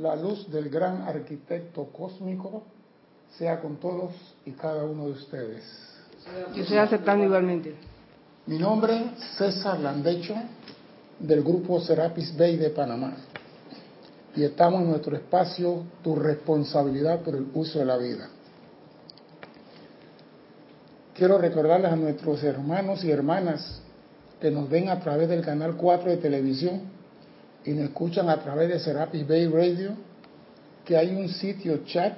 la luz del gran arquitecto cósmico sea con todos y cada uno de ustedes. Que sea aceptando igualmente. Mi nombre es César Landecho, del grupo Serapis Bay de Panamá. Y estamos en nuestro espacio Tu responsabilidad por el uso de la vida. Quiero recordarles a nuestros hermanos y hermanas que nos ven a través del canal 4 de televisión y nos escuchan a través de Serapis Bay Radio, que hay un sitio chat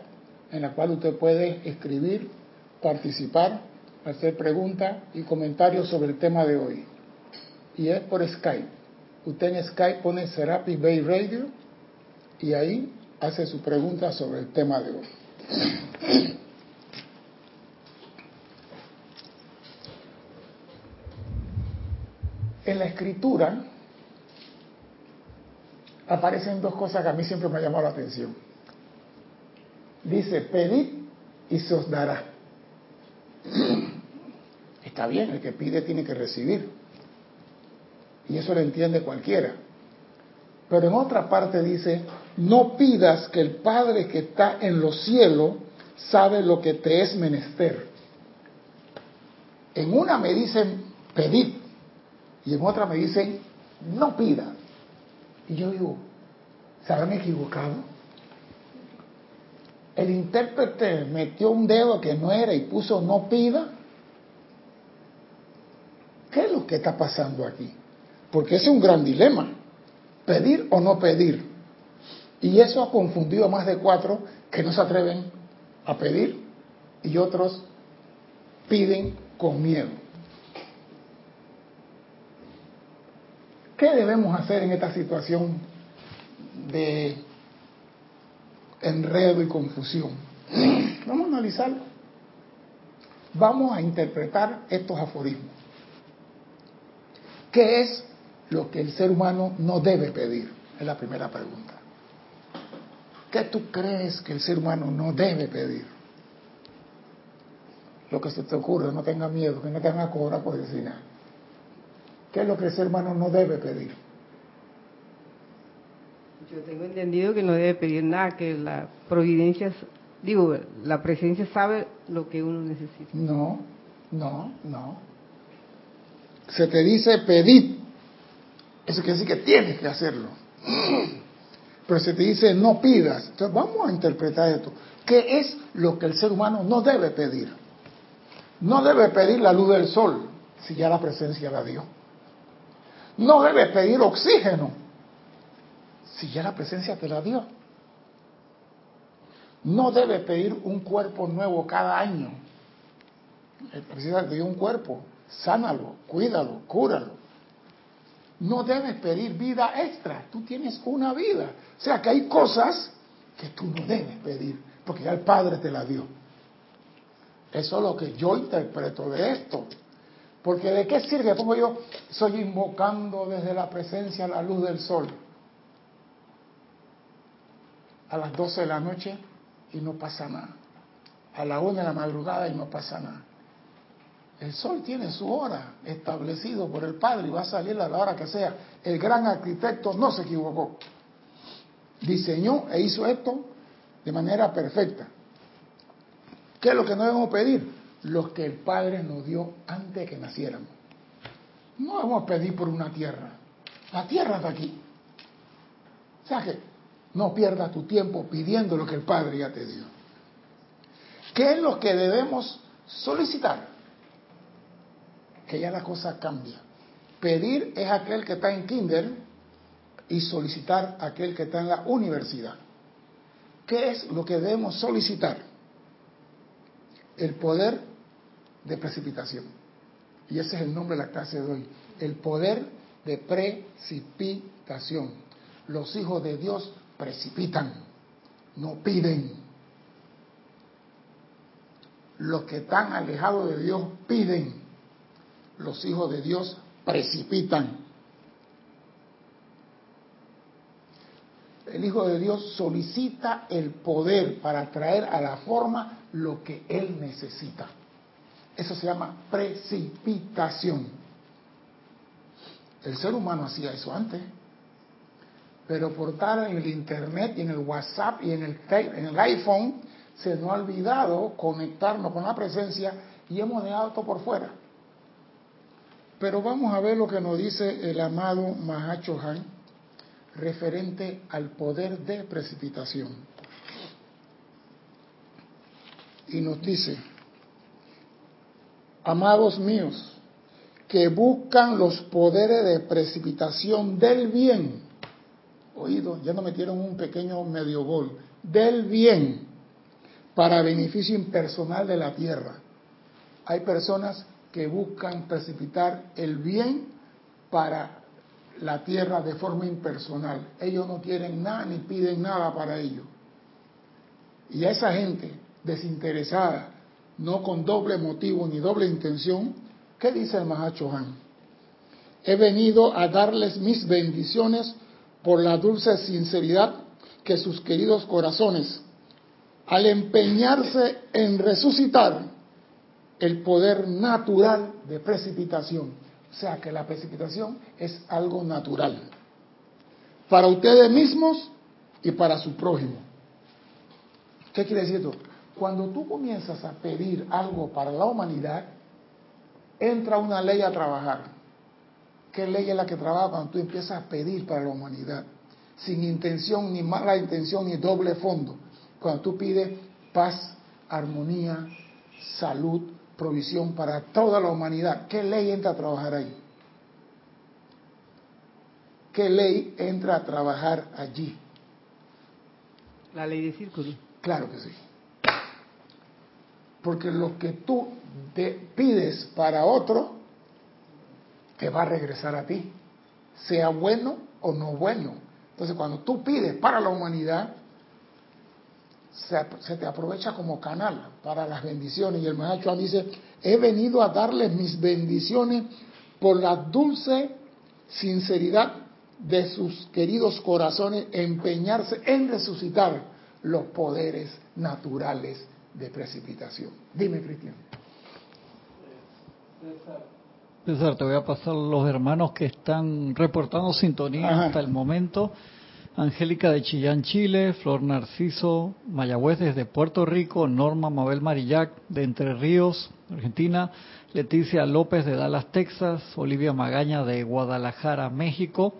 en el cual usted puede escribir, participar, hacer preguntas y comentarios sobre el tema de hoy. Y es por Skype. Usted en Skype pone Serapis Bay Radio y ahí hace su pregunta sobre el tema de hoy. En la escritura aparecen dos cosas que a mí siempre me han llamado la atención. Dice, pedid y se os dará. Está bien, el que pide tiene que recibir. Y eso lo entiende cualquiera. Pero en otra parte dice, no pidas que el Padre que está en los cielos sabe lo que te es menester. En una me dicen, pedid, y en otra me dicen, no pida. Y yo digo, ¿se habrán equivocado? El intérprete metió un dedo que no era y puso no pida. ¿Qué es lo que está pasando aquí? Porque ese es un gran dilema. Pedir o no pedir. Y eso ha confundido a más de cuatro que no se atreven a pedir y otros piden con miedo. ¿Qué debemos hacer en esta situación de enredo y confusión? Vamos a analizarlo. Vamos a interpretar estos aforismos. ¿Qué es lo que el ser humano no debe pedir? Es la primera pregunta. ¿Qué tú crees que el ser humano no debe pedir? Lo que se te ocurre, no tenga miedo, que no te van a cobrar por decir nada. ¿Qué es lo que el ser humano no debe pedir? Yo tengo entendido que no debe pedir nada, que la providencia, digo, la presencia sabe lo que uno necesita. No, no, no. Se te dice pedir, eso quiere decir que tienes que hacerlo. Pero se te dice no pidas. Entonces vamos a interpretar esto. ¿Qué es lo que el ser humano no debe pedir? No debe pedir la luz del sol, si ya la presencia la dio. No debes pedir oxígeno si ya la presencia te la dio. No debes pedir un cuerpo nuevo cada año. Te dio un cuerpo, sánalo, cuídalo, cúralo. No debes pedir vida extra, tú tienes una vida. O sea que hay cosas que tú no debes pedir, porque ya el Padre te la dio. Eso es lo que yo interpreto de esto. Porque de qué sirve, pongo yo, soy invocando desde la presencia la luz del sol a las 12 de la noche y no pasa nada. A la 1 de la madrugada y no pasa nada. El sol tiene su hora establecido por el Padre y va a salir a la hora que sea. El gran arquitecto no se equivocó. Diseñó e hizo esto de manera perfecta. ¿Qué es lo que no debemos pedir? Los que el Padre nos dio antes que naciéramos. No vamos a pedir por una tierra. La tierra está aquí. O sea que no pierdas tu tiempo pidiendo lo que el Padre ya te dio. ¿Qué es lo que debemos solicitar? Que ya la cosa cambia. Pedir es aquel que está en kinder y solicitar aquel que está en la universidad. ¿Qué es lo que debemos solicitar? El poder de precipitación. Y ese es el nombre de la clase de hoy. El poder de precipitación. Los hijos de Dios precipitan, no piden. Los que están alejados de Dios piden. Los hijos de Dios precipitan. El Hijo de Dios solicita el poder para traer a la forma lo que Él necesita. Eso se llama precipitación. El ser humano hacía eso antes. Pero por estar en el internet y en el WhatsApp y en el, en el iPhone, se nos ha olvidado conectarnos con la presencia y hemos dejado todo por fuera. Pero vamos a ver lo que nos dice el amado Mahacho Han referente al poder de precipitación. Y nos dice, amados míos, que buscan los poderes de precipitación del bien. Oído, ya nos metieron un pequeño medio gol. Del bien para beneficio impersonal de la tierra. Hay personas que buscan precipitar el bien para la tierra de forma impersonal. Ellos no quieren nada ni piden nada para ello. Y a esa gente desinteresada, no con doble motivo ni doble intención, ¿qué dice el Mahacho Han? He venido a darles mis bendiciones por la dulce sinceridad que sus queridos corazones, al empeñarse en resucitar el poder natural de precipitación, o sea que la precipitación es algo natural para ustedes mismos y para su prójimo. ¿Qué quiere decir esto? Cuando tú comienzas a pedir algo para la humanidad, entra una ley a trabajar. ¿Qué ley es la que trabaja cuando tú empiezas a pedir para la humanidad? Sin intención, ni mala intención, ni doble fondo. Cuando tú pides paz, armonía, salud, provisión para toda la humanidad. ¿Qué ley entra a trabajar ahí? ¿Qué ley entra a trabajar allí? La ley de círculo. Claro que sí. Porque lo que tú te pides para otro, te va a regresar a ti, sea bueno o no bueno. Entonces, cuando tú pides para la humanidad, se, te aprovecha como canal para las bendiciones. Y el maestro dice, he venido a darles mis bendiciones por la dulce sinceridad de sus queridos corazones, empeñarse en resucitar los poderes naturales de precipitación. Dime, Cristian. César, te voy a pasar los hermanos que están reportando sintonía hasta el momento. Angélica de Chillán, Chile, Flor Narciso, Mayagüez desde Puerto Rico, Norma Mabel Marillac de Entre Ríos, Argentina, Leticia López de Dallas, Texas, Olivia Magaña de Guadalajara, México,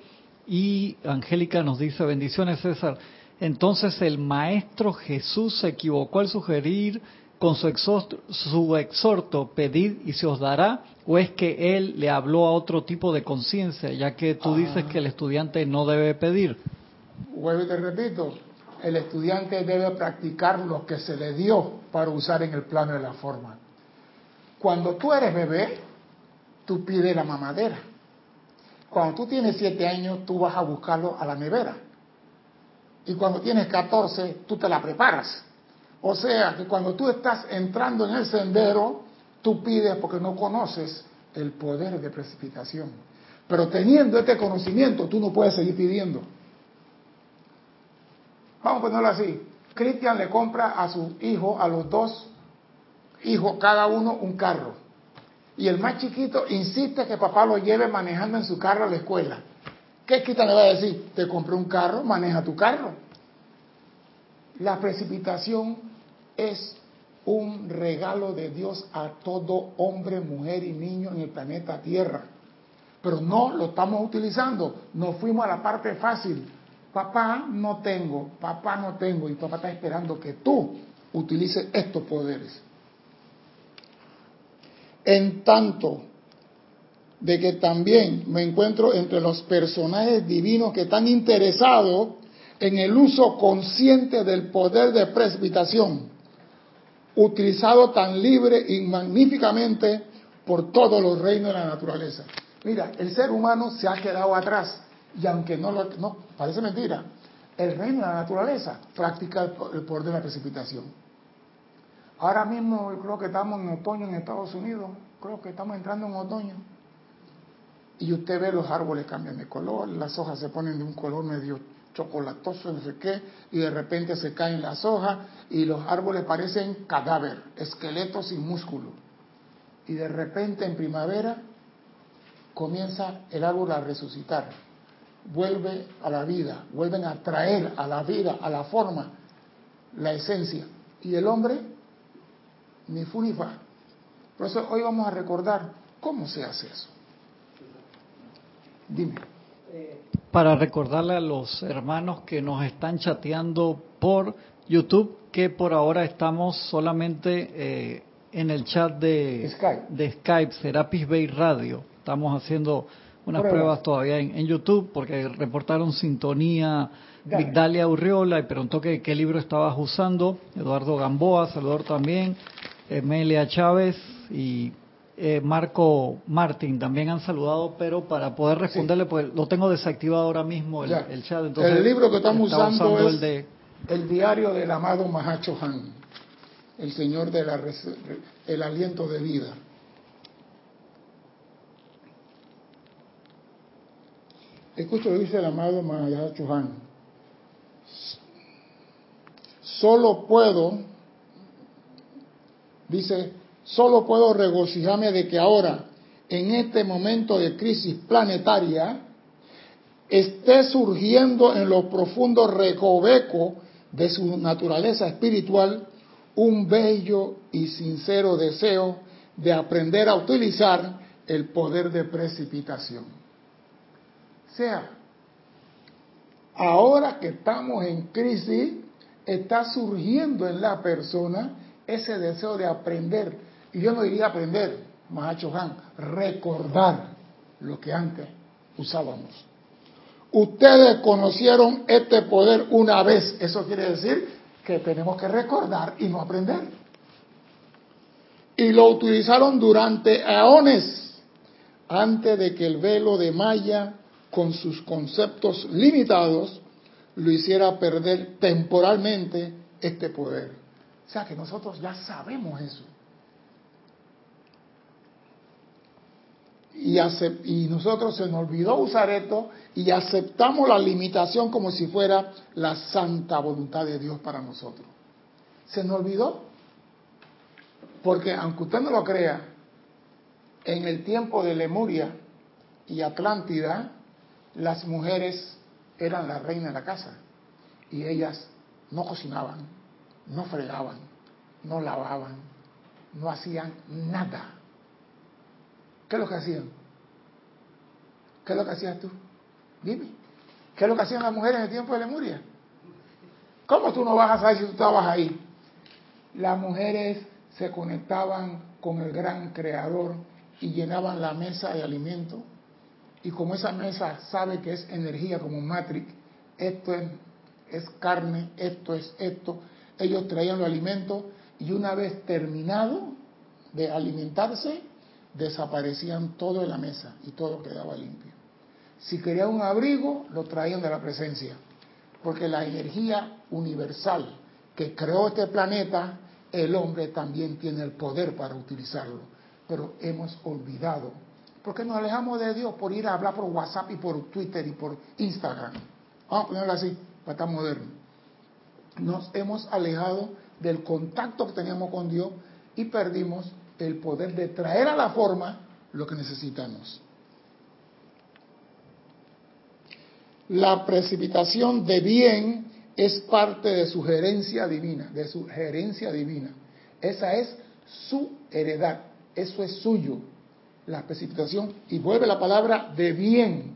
y Angélica nos dice, bendiciones César, entonces el Maestro Jesús se equivocó al sugerir con su exhorto, su exhorto, pedid y se os dará, o es que él le habló a otro tipo de conciencia, ya que tú dices ah. que el estudiante no debe pedir vuelvo y te repito, el estudiante debe practicar lo que se le dio para usar en el plano de la forma. Cuando tú eres bebé, tú pides la mamadera. Cuando tú tienes siete años, tú vas a buscarlo a la nevera. Y cuando tienes 14, tú te la preparas. O sea, que cuando tú estás entrando en el sendero, tú pides porque no conoces el poder de precipitación. Pero teniendo este conocimiento, tú no puedes seguir pidiendo. Vamos a ponerlo así. Cristian le compra a su hijo, a los dos hijos, cada uno un carro. Y el más chiquito insiste que papá lo lleve manejando en su carro a la escuela. ¿Qué Cristian le va a decir? Te compré un carro, maneja tu carro. La precipitación es un regalo de Dios a todo hombre, mujer y niño en el planeta Tierra. Pero no lo estamos utilizando. Nos fuimos a la parte fácil papá no tengo, papá no tengo, y papá está esperando que tú utilices estos poderes. En tanto de que también me encuentro entre los personajes divinos que están interesados en el uso consciente del poder de precipitación, utilizado tan libre y magníficamente por todos los reinos de la naturaleza. Mira, el ser humano se ha quedado atrás y aunque no lo, no, parece mentira, el reino de la naturaleza practica el, poder de la precipitación. Ahora mismo creo que estamos en otoño en Estados Unidos, creo que estamos entrando en otoño. Y usted ve los árboles cambian de color, las hojas se ponen de un color medio chocolatoso, no sé qué, y de repente se caen las hojas y los árboles parecen cadáver, esqueletos sin músculo. Y de repente en primavera comienza el árbol a resucitar vuelve a la vida, vuelven a traer a la vida, a la forma, la esencia. Y el hombre, ni fu ni fa. Por eso hoy vamos a recordar cómo se hace eso. Dime. Para recordarle a los hermanos que nos están chateando por YouTube que por ahora estamos solamente eh, en el chat de Skype, de Skype Serapis Bay Radio. Estamos haciendo unas pruebas todavía en, YouTube porque reportaron sintonía Vigdalia Urriola y preguntó que, qué libro estabas usando. Eduardo Gamboa, saludor también. Emilia Chávez y eh, Marco Martín también han saludado, pero para poder responderle, pues lo tengo desactivado ahora mismo el, chat. Entonces, el libro que estamos usando, es el, de... el diario del amado Mahacho Han, el señor del aliento de vida. Escucho lo que dice el amado Mahacho Han. Solo puedo, dice, solo puedo regocijarme de que ahora, en este momento de crisis planetaria, esté surgiendo en lo profundo recoveco de su naturaleza espiritual un bello y sincero deseo de aprender a utilizar el poder de precipitación sea, ahora que estamos en crisis, está surgiendo en la persona ese deseo de aprender. Y yo no diría aprender, Mahacho Han, recordar lo que antes usábamos. Ustedes conocieron este poder una vez. Eso quiere decir que tenemos que recordar y no aprender. Y lo utilizaron durante eones antes de que el velo de Maya con sus conceptos limitados, lo hiciera perder temporalmente este poder. O sea que nosotros ya sabemos eso. Y, nosotros se nos olvidó usar esto y aceptamos la limitación como si fuera la santa voluntad de Dios para nosotros. Se nos olvidó. Porque aunque usted no lo crea, en el tiempo de Lemuria y Atlántida, las mujeres eran la reina de la casa y ellas no cocinaban, no fregaban, no lavaban, no hacían nada. ¿Qué es lo que hacían? ¿Qué es lo que hacías tú? Dime. ¿Qué es lo que hacían las mujeres en el tiempo de Lemuria? ¿Cómo tú no vas a saber si tú estabas ahí? Las mujeres se conectaban con el gran creador y llenaban la mesa de alimento y como esa mesa sabe que es energía como Matrix, esto es, carne, esto es esto, ellos traían los alimentos y una vez terminado de alimentarse, desaparecían todo en la mesa y todo quedaba limpio. Si querían un abrigo, lo traían de la presencia, porque la energía universal que creó este planeta, el hombre también tiene el poder para utilizarlo, pero hemos olvidado porque nos alejamos de Dios por ir a hablar por WhatsApp y por Twitter y por Instagram. Vamos a ponerlo así, para estar moderno. Nos hemos alejado del contacto que teníamos con Dios y perdimos el poder de traer a la forma lo que necesitamos. La precipitación de bien es parte de su gerencia divina, de su gerencia divina. Esa es su heredad, eso es suyo la precipitación y vuelve la palabra de bien,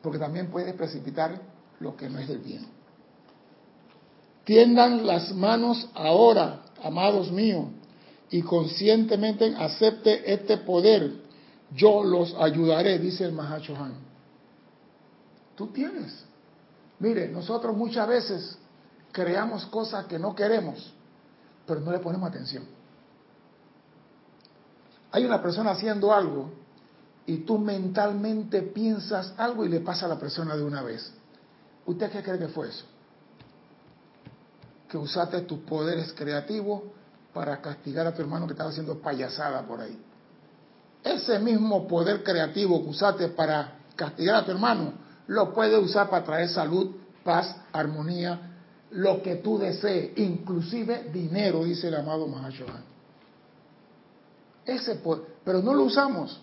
porque también puede precipitar lo que no es del bien. Tiendan las manos ahora, amados míos, y conscientemente acepte este poder. Yo los ayudaré, dice el Mahachohan. Tú tienes. Mire, nosotros muchas veces creamos cosas que no queremos, pero no le ponemos atención hay una persona haciendo algo y tú mentalmente piensas algo y le pasa a la persona de una vez. ¿Usted qué cree que fue eso? Que usaste tus poderes creativos para castigar a tu hermano que estaba haciendo payasada por ahí. Ese mismo poder creativo que usaste para castigar a tu hermano, lo puedes usar para traer salud, paz, armonía, lo que tú desees, inclusive dinero, dice el amado Mahashohan. Ese pero no lo usamos.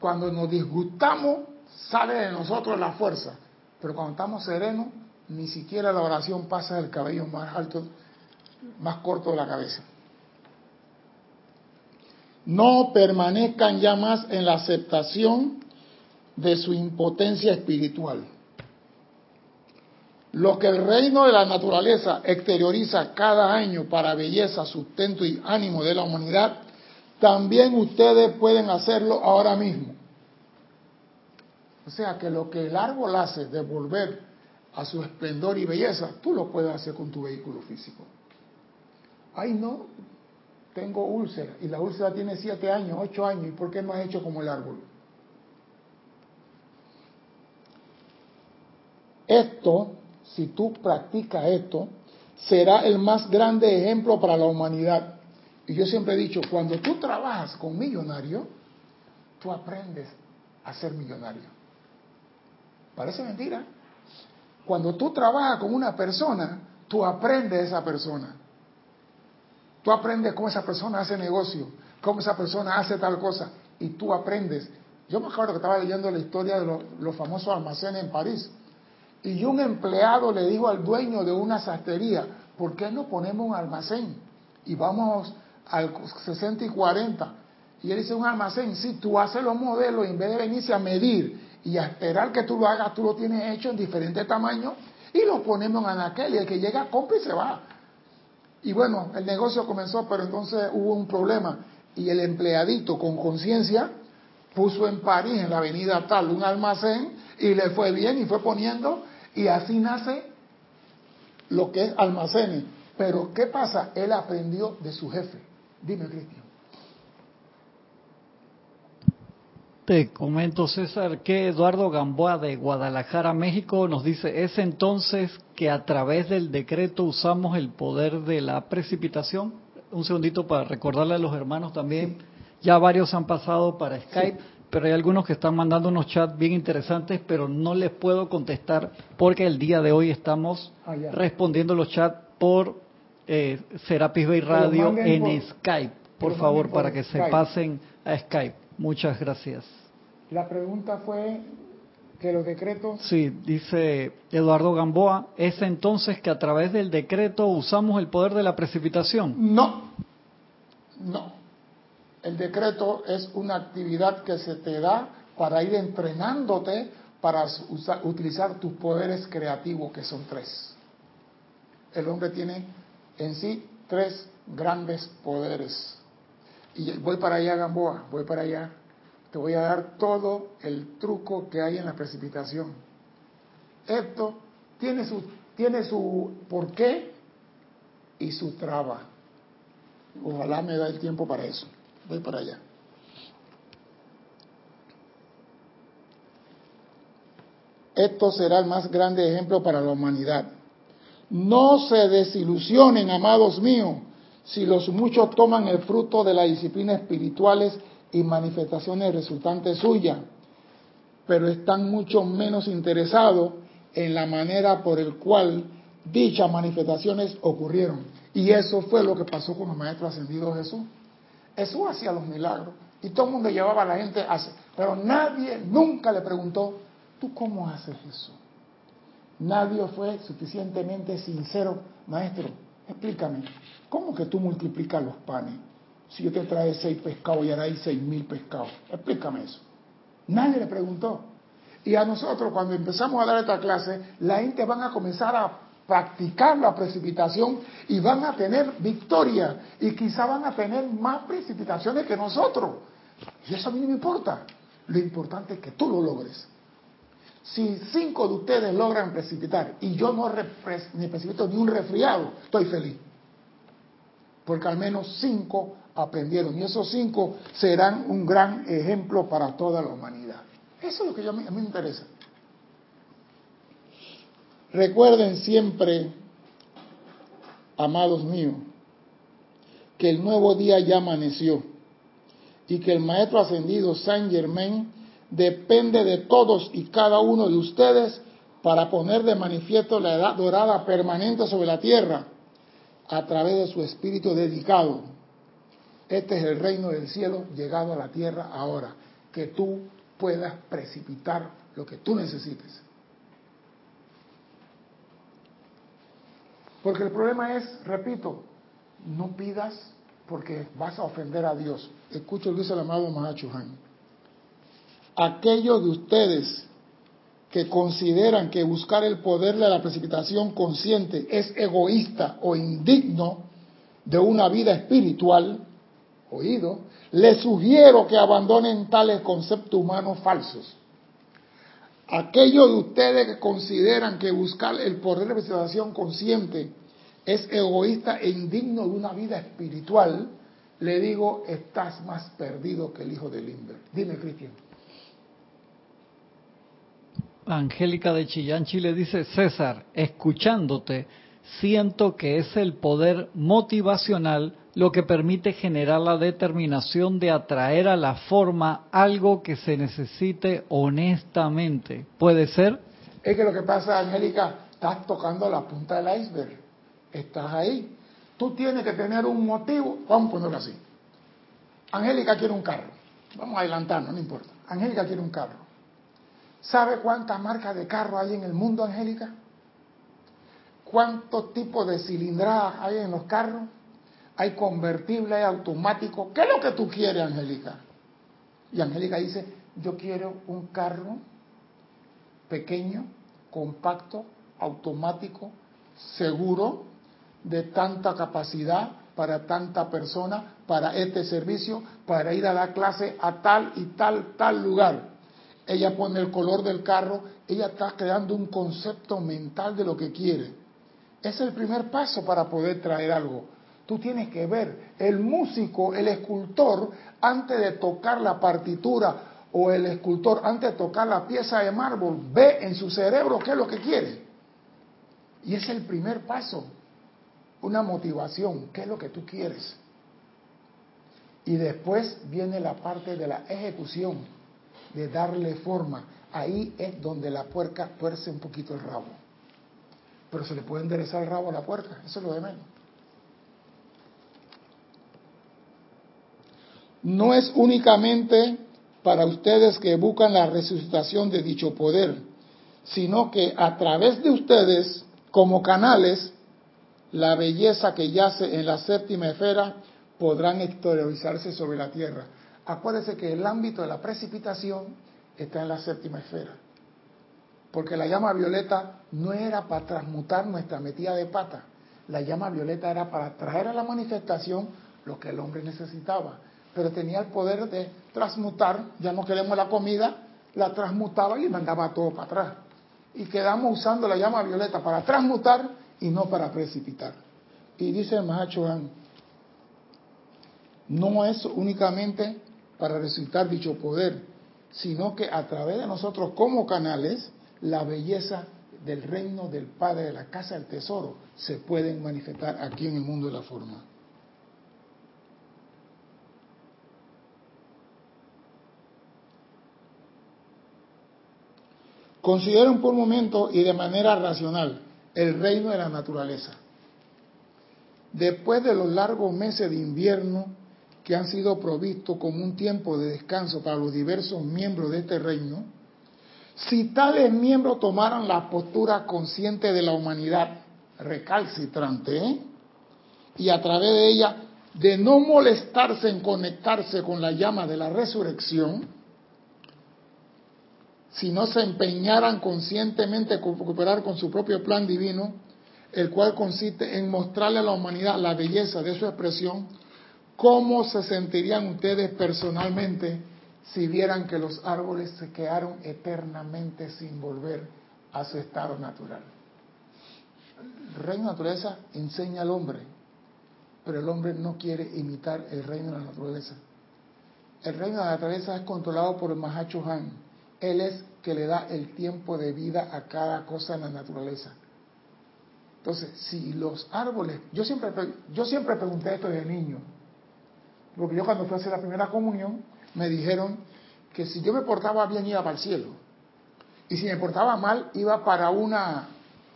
Cuando nos disgustamos, sale de nosotros la fuerza Pero cuando estamos serenos, ni siquiera la oración pasa del cabello más alto, más corto de la cabeza. No permanezcan ya más en la aceptación de su impotencia espiritual. Lo que el reino de la naturaleza exterioriza cada año para belleza, sustento y ánimo de la humanidad, también ustedes pueden hacerlo ahora mismo. O sea que lo que el árbol hace de volver a su esplendor y belleza, tú lo puedes hacer con tu vehículo físico. Ay, no, tengo úlcera y la úlcera tiene siete años, ocho años, ¿y por qué no has hecho como el árbol? Esto, si tú practicas esto, será el más grande ejemplo para la humanidad. Y yo siempre he dicho, cuando tú trabajas con millonario, tú aprendes a ser millonario. Parece mentira. Cuando tú trabajas con una persona, tú aprendes de esa persona. Tú aprendes cómo esa persona hace negocio, cómo esa persona hace tal cosa, y tú aprendes. Yo me acuerdo que estaba leyendo la historia de los, famosos almacenes en París, y un empleado le dijo al dueño de una sastrería, ¿por qué no ponemos un almacén? Y vamos al 60 y 40. Y él dice, un almacén, si tú haces los modelos, en vez de venirse a medir y a esperar que tú lo hagas, tú lo tienes hecho en diferentes tamaños y lo ponemos en aquel y el que llega compra y se va. Y bueno, el negocio comenzó, pero entonces hubo un problema y el empleadito con conciencia puso en París, en la avenida tal, un almacén y le fue bien y fue poniendo y así nace lo que es almacenes. Pero ¿qué pasa? Él aprendió de su jefe. Dime, Cristian. Te comento, César, que Eduardo Gamboa de Guadalajara, México, nos dice, es entonces que a través del decreto usamos el poder de la precipitación. Un segundito para recordarle a los hermanos también, ya varios han pasado para Skype, pero hay algunos que están mandando unos chats bien interesantes, pero no les puedo contestar porque el día de hoy estamos ah, respondiendo los chats por eh, Serapis Bay Radio en Skype, por favor, para que se pasen a Skype. Muchas gracias. La pregunta fue que los decretos... Sí, dice Eduardo Gamboa, ¿es entonces que a través del decreto usamos el poder de la precipitación? No, no. El decreto es una actividad que se te da para ir entrenándote para utilizar tus poderes creativos, que son tres. El hombre tiene en sí tres grandes poderes. Y voy para allá, Gamboa, voy para allá. Te voy a dar todo el truco que hay en la precipitación. Esto tiene su, tiene su porqué y su traba. Ojalá me da el tiempo para eso. Voy para allá. Esto será el más grande ejemplo para la humanidad. No se desilusionen, amados míos, si los muchos toman el fruto de las disciplinas espirituales y manifestaciones resultantes suyas, pero están mucho menos interesados en la manera por el cual dichas manifestaciones ocurrieron. Y eso fue lo que pasó con los maestros ascendidos Jesús. Jesús hacía los milagros y todo el mundo llevaba a la gente a hacer, pero nadie nunca le preguntó, ¿tú cómo haces eso? Nadie fue suficientemente sincero, maestro, explícame, ¿Cómo que tú multiplicas los panes? Si yo te trae seis pescados y ahora hay seis mil pescados. Explícame eso. Nadie le preguntó. Y a nosotros, cuando empezamos a dar esta clase, la gente van a comenzar a practicar la precipitación y van a tener victoria. Y quizá van a tener más precipitaciones que nosotros. Y eso a mí no me importa. Lo importante es que tú lo logres. Si cinco de ustedes logran precipitar y yo no precipito ni un resfriado, estoy feliz porque al menos cinco aprendieron y esos cinco serán un gran ejemplo para toda la humanidad. Eso es lo que a mí, me interesa. Recuerden siempre, amados míos, que el nuevo día ya amaneció y que el Maestro Ascendido Saint Germain depende de todos y cada uno de ustedes para poner de manifiesto la edad dorada permanente sobre la tierra a través de su espíritu dedicado. Este es el reino del cielo llegado a la tierra ahora, que tú puedas precipitar lo que tú necesites. Porque el problema es, repito, no pidas porque vas a ofender a Dios. Escucho lo que el amado Mahachuhan. Aquellos de ustedes que consideran que buscar el poder de la precipitación consciente es egoísta o indigno de una vida espiritual, oído, les sugiero que abandonen tales conceptos humanos falsos. Aquellos de ustedes que consideran que buscar el poder de la precipitación consciente es egoísta e indigno de una vida espiritual, le digo, estás más perdido que el hijo de Limber. Dime, Cristian. Angélica de Chillán, Chile dice, César, escuchándote, siento que es el poder motivacional lo que permite generar la determinación de atraer a la forma algo que se necesite honestamente. ¿Puede ser? Es que lo que pasa, Angélica, estás tocando la punta del iceberg. Estás ahí. Tú tienes que tener un motivo. Vamos a ponerlo así. Angélica quiere un carro. Vamos a adelantarnos, no importa. Angélica quiere un carro. ¿Sabe cuántas marcas de carro hay en el mundo, Angélica? ¿Cuántos tipos de cilindradas hay en los carros? Hay convertible, hay automático. ¿Qué es lo que tú quieres, Angélica? Y Angélica dice, yo quiero un carro pequeño, compacto, automático, seguro, de tanta capacidad para tanta persona, para este servicio, para ir a dar clase a tal y tal, tal lugar ella pone el color del carro, ella está creando un concepto mental de lo que quiere. Es el primer paso para poder traer algo. Tú tienes que ver, el músico, el escultor, antes de tocar la partitura o el escultor, antes de tocar la pieza de mármol, ve en su cerebro qué es lo que quiere. Y es el primer paso, una motivación, qué es lo que tú quieres. Y después viene la parte de la ejecución de darle forma, ahí es donde la puerca tuerce un poquito el rabo. Pero se le puede enderezar el rabo a la puerca, eso es lo de menos. No es únicamente para ustedes que buscan la resucitación de dicho poder, sino que a través de ustedes, como canales, la belleza que yace en la séptima esfera podrán exteriorizarse sobre la tierra. Acuérdese que el ámbito de la precipitación está en la séptima esfera. Porque la llama violeta no era para transmutar nuestra metida de pata. La llama violeta era para traer a la manifestación lo que el hombre necesitaba. Pero tenía el poder de transmutar, ya no queremos la comida, la transmutaba y mandaba todo para atrás. Y quedamos usando la llama violeta para transmutar y no para precipitar. Y dice el Mahachohan, no es únicamente para resultar dicho poder, sino que a través de nosotros como canales, la belleza del reino del Padre de la casa del tesoro se pueden manifestar aquí en el mundo de la forma. Consideren por un momento y de manera racional el reino de la naturaleza. Después de los largos meses de invierno, que han sido provistos como un tiempo de descanso para los diversos miembros de este reino, si tales miembros tomaran la postura consciente de la humanidad recalcitrante ¿eh? y a través de ella de no molestarse en conectarse con la llama de la resurrección, si no se empeñaran conscientemente en cooperar con su propio plan divino, el cual consiste en mostrarle a la humanidad la belleza de su expresión, ¿Cómo se sentirían ustedes personalmente si vieran que los árboles se quedaron eternamente sin volver a su estado natural? El reino de la naturaleza enseña al hombre, pero el hombre no quiere imitar el reino de la naturaleza. El reino de la naturaleza es controlado por el Mahacho Han. Él es que le da el tiempo de vida a cada cosa en la naturaleza. Entonces, si los árboles, yo siempre, yo siempre pregunté esto de niño, porque yo cuando fui a hacer la primera comunión, me dijeron que si yo me portaba bien iba para el cielo. Y si me portaba mal, iba para una,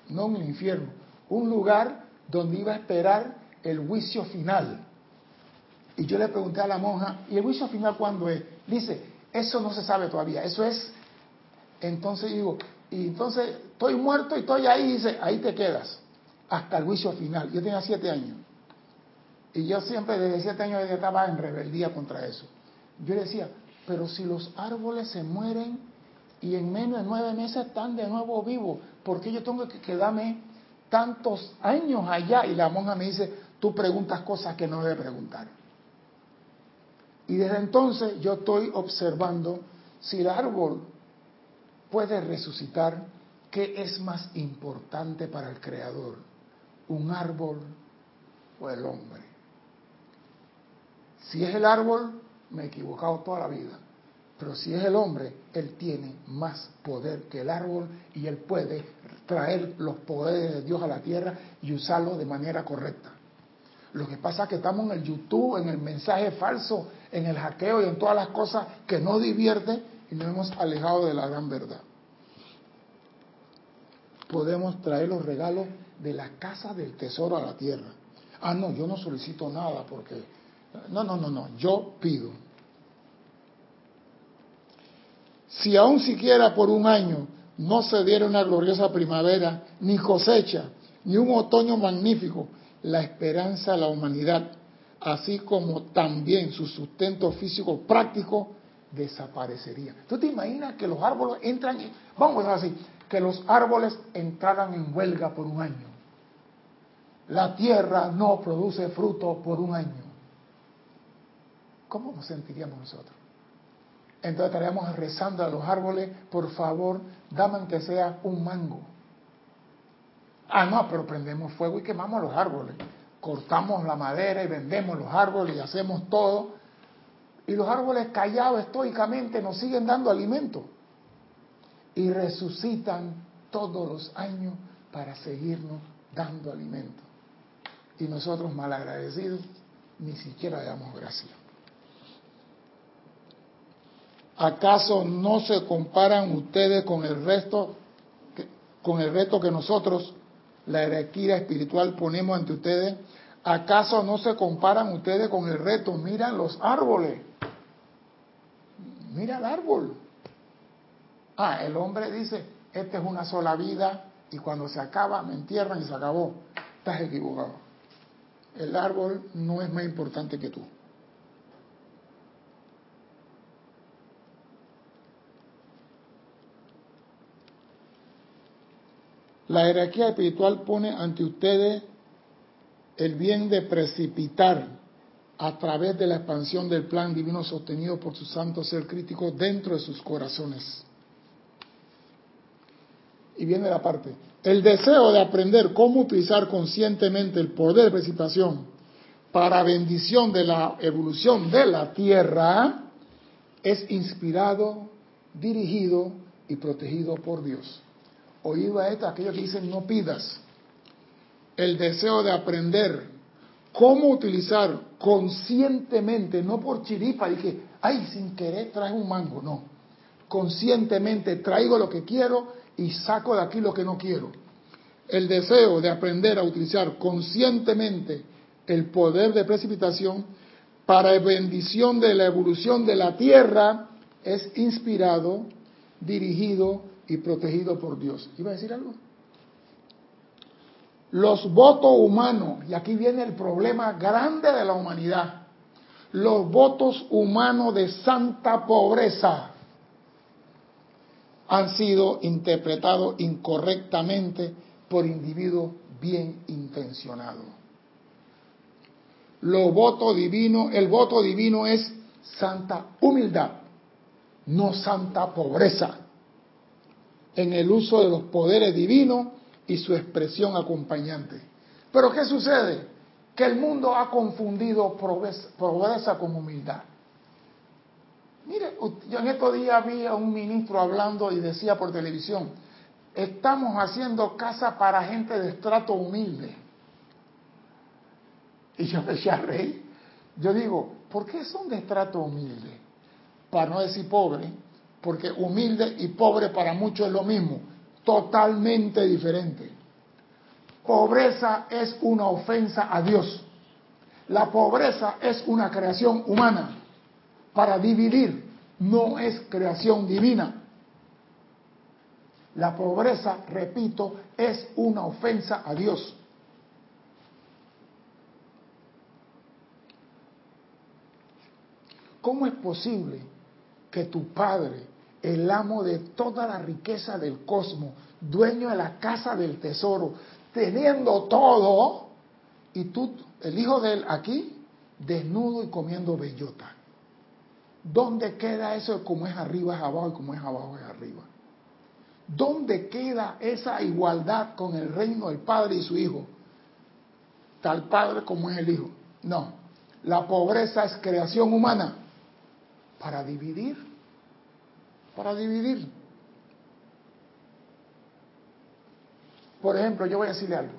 no un infierno, un lugar donde iba a esperar el juicio final. Y yo le pregunté a la monja, ¿y el juicio final cuándo es? Dice, eso no se sabe todavía, eso es. Entonces digo, y entonces estoy muerto y estoy ahí, dice, ahí te quedas. hasta el juicio final. Yo tenía siete años. Y yo siempre desde siete años estaba en rebeldía contra eso. Yo decía, pero si los árboles se mueren y en menos de nueve meses están de nuevo vivos, ¿por qué yo tengo que quedarme tantos años allá? Y la monja me dice, tú preguntas cosas que no debes preguntar. Y desde entonces yo estoy observando si el árbol puede resucitar, ¿qué es más importante para el Creador? ¿Un árbol o el hombre? Si es el árbol, me he equivocado toda la vida. Pero si es el hombre, él tiene más poder que el árbol y él puede traer los poderes de Dios a la tierra y usarlo de manera correcta. Lo que pasa es que estamos en el YouTube, en el mensaje falso, en el hackeo y en todas las cosas que no divierten y nos hemos alejado de la gran verdad. Podemos traer los regalos de la casa del tesoro a la tierra. Ah, no, yo no solicito nada porque... No, no, no, no, yo pido. Si aún siquiera por un año no se diera una gloriosa primavera, ni cosecha, ni un otoño magnífico, la esperanza de la humanidad, así como también su sustento físico práctico, desaparecería. ¿Tú te imaginas que los árboles entran, vamos a decir, que los árboles entraran en huelga por un año? La tierra no produce fruto por un año. ¿Cómo nos sentiríamos nosotros? Entonces estaríamos rezando a los árboles, por favor, dame que sea un mango. Ah, no, pero prendemos fuego y quemamos los árboles. Cortamos la madera y vendemos los árboles y hacemos todo. Y los árboles callados estoicamente nos siguen dando alimento. Y resucitan todos los años para seguirnos dando alimento. Y nosotros malagradecidos ni siquiera damos gracias. ¿Acaso no se comparan ustedes con el resto, con el reto que nosotros la jerarquía espiritual ponemos ante ustedes, ¿acaso no se comparan ustedes con el reto? Miran los árboles. Mira el árbol. Ah, el hombre dice, esta es una sola vida y cuando se acaba me entierran y se acabó. Estás equivocado. El árbol no es más importante que tú. La jerarquía espiritual pone ante ustedes el bien de precipitar a través de la expansión del plan divino sostenido por su santo ser crítico dentro de sus corazones. Y viene la parte, el deseo de aprender cómo utilizar conscientemente el poder de precipitación para bendición de la evolución de la Tierra es inspirado, dirigido y protegido por Dios oído a esto, aquellos que dicen no pidas, el deseo de aprender cómo utilizar conscientemente, no por chiripa, dije, ay, sin querer traje un mango, no. Conscientemente traigo lo que quiero y saco de aquí lo que no quiero. El deseo de aprender a utilizar conscientemente el poder de precipitación para bendición de la evolución de la tierra es inspirado, dirigido y protegido por Dios. ¿Iba a decir algo? Los votos humanos, y aquí viene el problema grande de la humanidad, los votos humanos de santa pobreza han sido interpretados incorrectamente por individuos bien intencionados. Los votos divinos, el voto divino es santa humildad, no santa pobreza en el uso de los poderes divinos y su expresión acompañante. Pero ¿qué sucede? Que el mundo ha confundido pobreza con humildad. Mire, yo en estos días vi a un ministro hablando y decía por televisión, estamos haciendo casa para gente de estrato humilde. Y yo decía, rey, yo digo, ¿por qué son de estrato humilde? Para no decir pobre, porque humilde y pobre para muchos es lo mismo, totalmente diferente. Pobreza es una ofensa a Dios. La pobreza es una creación humana para dividir, no es creación divina. La pobreza, repito, es una ofensa a Dios. ¿Cómo es posible que tu padre el amo de toda la riqueza del cosmos, dueño de la casa del tesoro, teniendo todo, y tú, el hijo de él aquí, desnudo y comiendo bellota? ¿Dónde queda eso como es arriba es abajo y como es abajo es arriba? ¿Dónde queda esa igualdad con el reino del Padre y su Hijo? Tal Padre como es el Hijo. No, la pobreza es creación humana para dividir, para dividir. Por ejemplo, yo voy a decirle algo,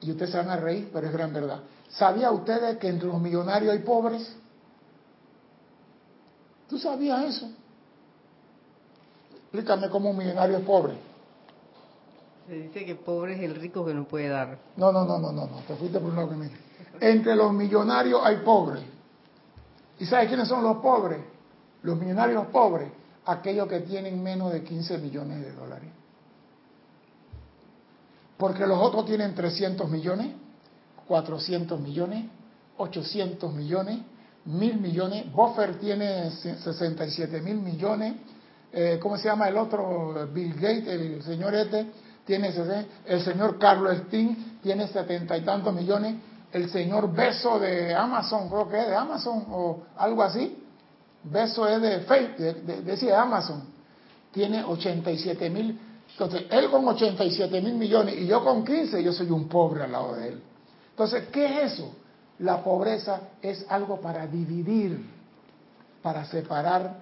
y ustedes se van a reír, pero es gran verdad. ¿Sabía ustedes que entre los millonarios hay pobres? ¿Tú sabías eso? Explícame cómo un millonario es pobre. Se dice que pobre es el rico que no puede dar. No, no, no, no, no, no. te fuiste por un lado que me Entre los millonarios hay pobres. ¿Y sabes quiénes son los pobres? Los millonarios pobres, aquellos que tienen menos de 15 millones de dólares. Porque los otros tienen 300 millones, 400 millones, 800 millones, mil millones. Buffer tiene 67 mil millones. Eh, ¿Cómo se llama el otro? Bill Gates, el señor este, tiene el señor Carlos Steen tiene setenta y tantos millones. El señor Beso de Amazon, creo que es de Amazon o algo así. Beso es de Facebook, de, de, Amazon. Tiene 87 mil. Entonces, él con 87 mil millones y yo con 15, yo soy un pobre al lado de él. Entonces, ¿qué es eso? La pobreza es algo para dividir, para separar.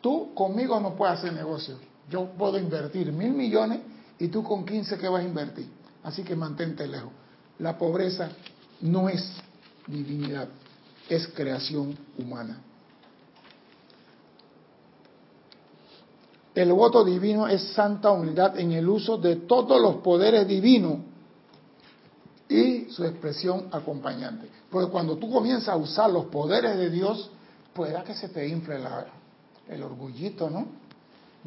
Tú conmigo no puedes hacer negocio. Yo puedo invertir mil millones y tú con 15 ¿qué vas a invertir? Así que mantente lejos. La pobreza no es divinidad, es creación humana. El voto divino es santa humildad en el uso de todos los poderes divinos y su expresión acompañante. Porque cuando tú comienzas a usar los poderes de Dios, pueda que se te infle el orgullito, ¿no?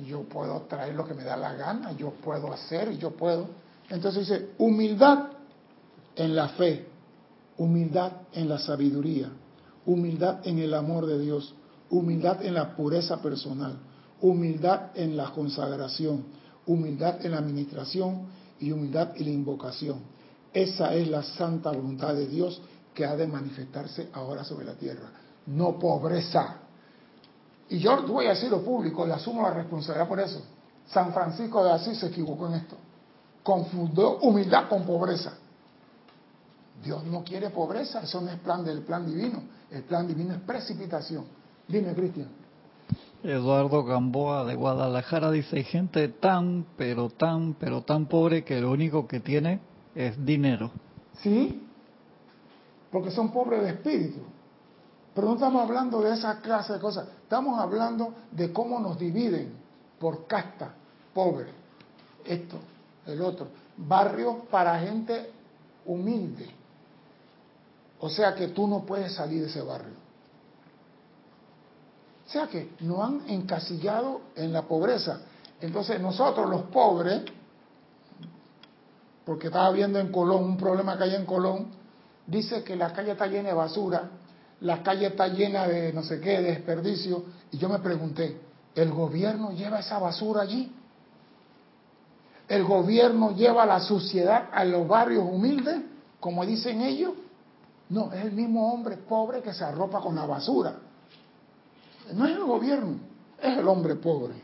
Yo puedo traer lo que me da la gana, yo puedo hacer, yo puedo. Entonces dice, humildad en la fe, humildad en la sabiduría, humildad en el amor de Dios, humildad en la pureza personal, humildad en la consagración, humildad en la administración y humildad en la invocación. Esa es la santa voluntad de Dios que ha de manifestarse ahora sobre la tierra. No pobreza. Y yo voy a decirlo público y asumo la responsabilidad por eso. San Francisco de Asís se equivocó en esto. Confundió humildad con pobreza. Dios no quiere pobreza, eso no es plan del plan divino. El plan divino es precipitación. Dime, Cristian. Eduardo Gamboa de Guadalajara dice, hay gente tan, pero tan, pero tan pobre que lo único que tiene es dinero. Sí, porque son pobres de espíritu. Pero no estamos hablando de esa clase de cosas, estamos hablando de cómo nos dividen por casta, pobre, esto, el otro, barrios para gente humilde. O sea que tú no puedes salir de ese barrio. O sea que nos han encasillado en la pobreza. Entonces nosotros los pobres, porque estaba viendo en Colón un problema que hay en Colón, dice que la calle está llena de basura, la calle está llena de no sé qué, de desperdicio, y yo me pregunté, ¿el gobierno lleva esa basura allí? ¿El gobierno lleva la suciedad a los barrios humildes, como dicen ellos? No, es el mismo hombre pobre que se arropa con la basura. No es el gobierno, es el hombre pobre.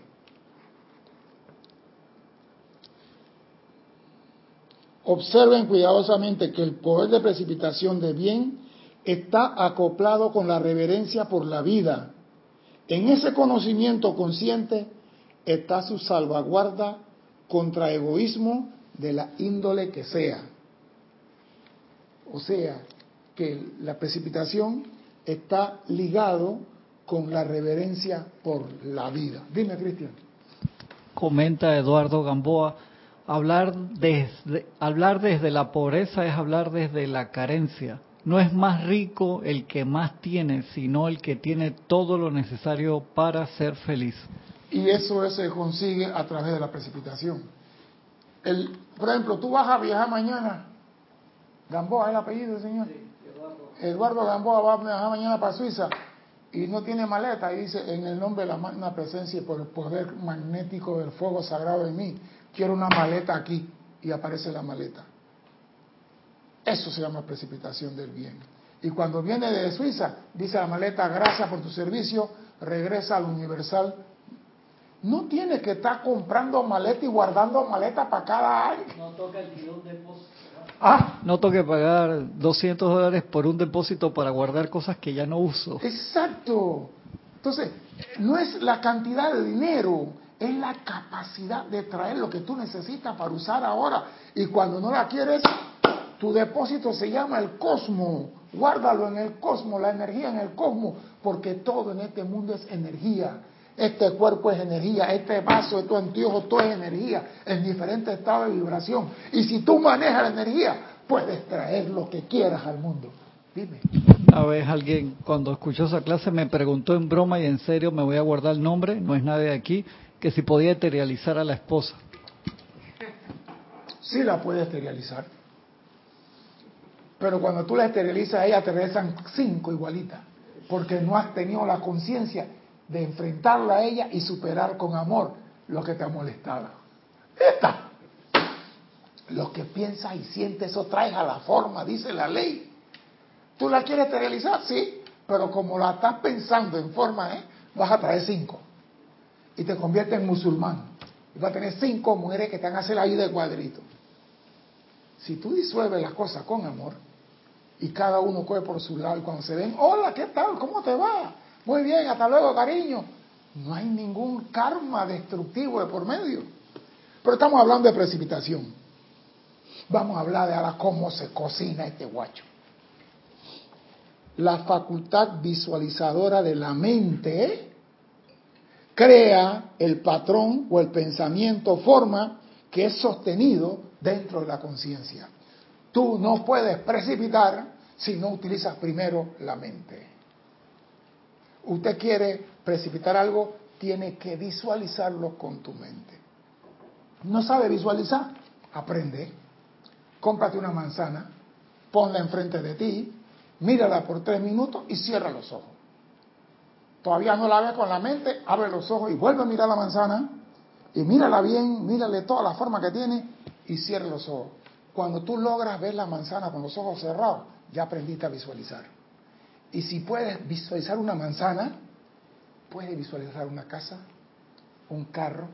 Observen cuidadosamente que el poder de precipitación de bien está acoplado con la reverencia por la vida. En ese conocimiento consciente está su salvaguarda contra egoísmo de la índole que sea. O sea, que la precipitación está ligado con la reverencia por la vida. Dime, Cristian. Comenta Eduardo Gamboa, hablar desde, hablar desde la pobreza es hablar desde la carencia. No es más rico el que más tiene, sino el que tiene todo lo necesario para ser feliz. Y eso se consigue a través de la precipitación. El, por ejemplo, tú vas a viajar mañana. Gamboa es el apellido, señor. Eduardo. Eduardo Gamboa va a viajar mañana para Suiza y no tiene maleta, y dice, en el nombre de la magna presencia y por el poder magnético del fuego sagrado en mí, quiero una maleta aquí, y aparece la maleta. Eso se llama precipitación del bien. Y cuando viene de Suiza, dice la maleta, gracias por tu servicio, regresa al universal. No tiene que estar comprando maleta y guardando maleta para cada año. No toca el depósito. Ah. No toque pagar 200 dólares por un depósito para guardar cosas que ya no uso. Exacto. Entonces, no es la cantidad de dinero, es la capacidad de traer lo que tú necesitas para usar ahora. Y cuando no la quieres, tu depósito se llama el cosmos. Guárdalo en el cosmos, la energía en el cosmos, porque todo en este mundo es energía. Este cuerpo es energía, este vaso, estos anteojo, todo es energía, en diferentes estados de vibración. Y si tú manejas la energía, puedes traer lo que quieras al mundo. Dime. Una vez alguien, cuando escuchó esa clase, me preguntó en broma y en serio, me voy a guardar el nombre, no es nadie de aquí, que si podía esterilizar a la esposa. Sí la puede esterilizar. Pero cuando tú la esterilizas, a ella te regresan cinco igualitas, porque no has tenido la conciencia de enfrentarla a ella y superar con amor lo que te ha molestado. Esta. Lo que piensas y sientes, eso traes a la forma, dice la ley. ¿Tú la quieres esterilizar? Sí, pero como la estás pensando en forma, ¿eh? vas a traer cinco. Y te conviertes en musulmán. Y vas a tener cinco mujeres que te van a hacer la vida de cuadrito. Si tú disuelves las cosas con amor, y cada uno coge por su lado, y cuando se ven, hola, ¿qué tal? ¿Cómo te va? Muy bien, hasta luego, cariño. No hay ningún karma destructivo de por medio. Pero estamos hablando de precipitación. Vamos a hablar de ahora cómo se cocina este guacho. La facultad visualizadora de la mente crea el patrón o el pensamiento, forma que es sostenido dentro de la conciencia. Tú no puedes precipitar si no utilizas primero la mente. Usted quiere precipitar algo, tiene que visualizarlo con tu mente. ¿No sabe visualizar? Aprende. Cómprate una manzana, ponla enfrente de ti, mírala por tres minutos y cierra los ojos. Todavía no la ves con la mente, abre los ojos y vuelve a mirar la manzana y mírala bien, mírale toda la forma que tiene y cierra los ojos. Cuando tú logras ver la manzana con los ojos cerrados, ya aprendiste a visualizar. Y si puedes visualizar una manzana, puedes visualizar una casa, un carro.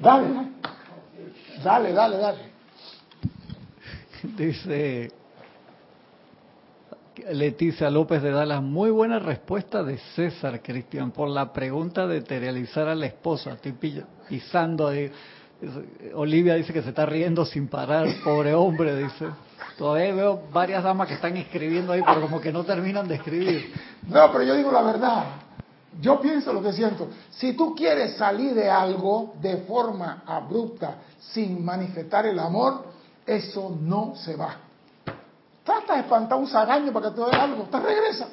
Dale, dale, dale, dale. Dice Leticia López de Dallas, muy buena respuesta de César Cristian por la pregunta de materializar a la esposa. Estoy pisando ahí. Olivia dice que se está riendo sin parar, pobre hombre, dice. Todavía veo varias damas que están escribiendo ahí, pero como que no terminan de escribir. No, pero yo digo la verdad. Yo pienso lo que siento. Si tú quieres salir de algo de forma abrupta, sin manifestar el amor, eso no se va. Trata de espantar un sagaño para que te dé algo, te regresa.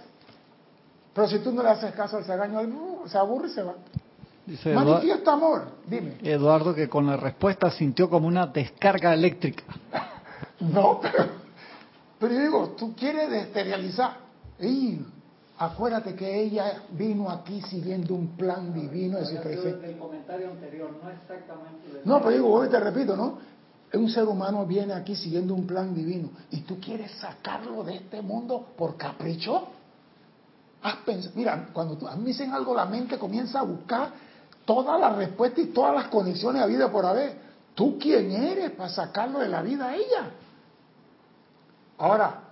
Pero si tú no le haces caso al sagaño, se aburre y se va. Dice Manifiesta amor, dime. Eduardo que con la respuesta sintió como una descarga eléctrica. no, pero, pero yo digo, tú quieres desterializar. Y acuérdate que ella vino aquí siguiendo un plan divino de su presencia. El comentario anterior, no exactamente. No, pero digo, hoy te repito, ¿no? Un ser humano viene aquí siguiendo un plan divino y tú quieres sacarlo de este mundo por capricho. Has pensado, mira, cuando tú, a mí dicen algo, la mente comienza a buscar todas las respuestas y todas las conexiones vida por haber. ¿Tú quién eres para sacarlo de la vida a ella? Ahora,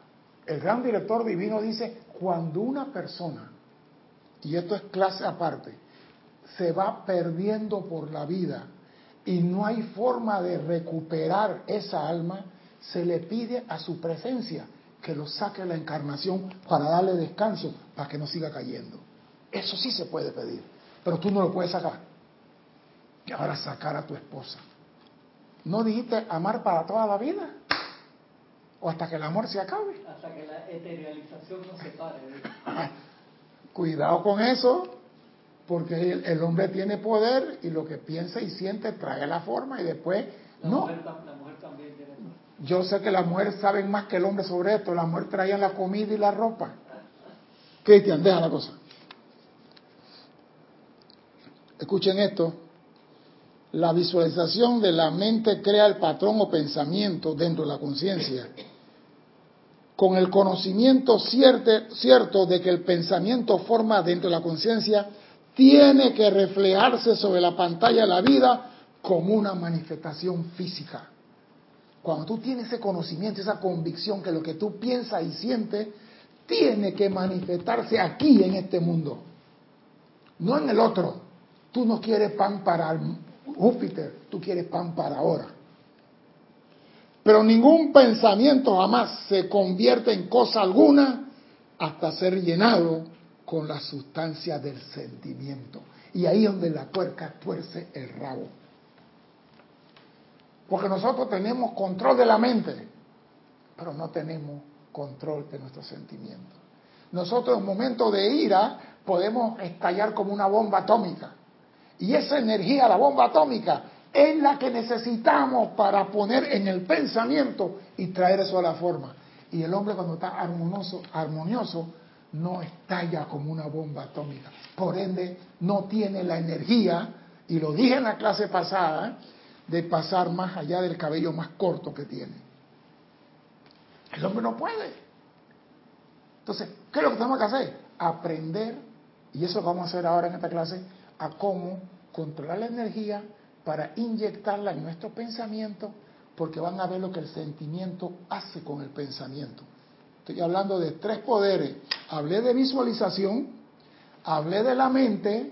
el gran director divino dice, cuando una persona, y esto es clase aparte, se va perdiendo por la vida y no hay forma de recuperar esa alma, se le pide a su presencia que lo saque la encarnación para darle descanso, para que no siga cayendo. Eso sí se puede pedir pero tú no lo puedes sacar. Y ahora sacar a tu esposa. ¿No dijiste amar para toda la vida? ¿O hasta que el amor se acabe? Hasta que la eterialización no se pare. Cuidado con eso, porque el, hombre tiene poder y lo que piensa y siente trae la forma y después no. la mujer también tiene Yo sé que las mujeres saben más que el hombre sobre esto. La mujer traía la comida y la ropa. Cristian, deja la cosa. Escuchen esto. La visualización de la mente crea el patrón o pensamiento dentro de la conciencia. Con el conocimiento cierto, cierto de que el pensamiento forma dentro de la conciencia, tiene que reflejarse sobre la pantalla de la vida como una manifestación física. Cuando tú tienes ese conocimiento, esa convicción que lo que tú piensas y sientes tiene que manifestarse aquí en este mundo, no en el otro. Tú no quieres pan para Júpiter, tú quieres pan para ahora. Pero ningún pensamiento jamás se convierte en cosa alguna hasta ser llenado con la sustancia del sentimiento. Y ahí es donde la puerca tuerce el rabo. Porque nosotros tenemos control de la mente, pero no tenemos control de nuestros sentimientos. Nosotros en momentos de ira podemos estallar como una bomba atómica. Y esa energía, la bomba atómica, es la que necesitamos para poner en el pensamiento y traer eso a la forma. Y el hombre cuando está armonioso, armonioso no estalla como una bomba atómica. Por ende, no tiene la energía, y lo dije en la clase pasada, de pasar más allá del cabello más corto que tiene. El hombre no puede. Entonces, ¿qué es lo que tenemos que hacer? Aprender, y eso lo vamos a hacer ahora en esta clase, a cómo controlar la energía para inyectarla en nuestro pensamiento, porque van a ver lo que el sentimiento hace con el pensamiento. Estoy hablando de tres poderes. Hablé de visualización, hablé de la mente,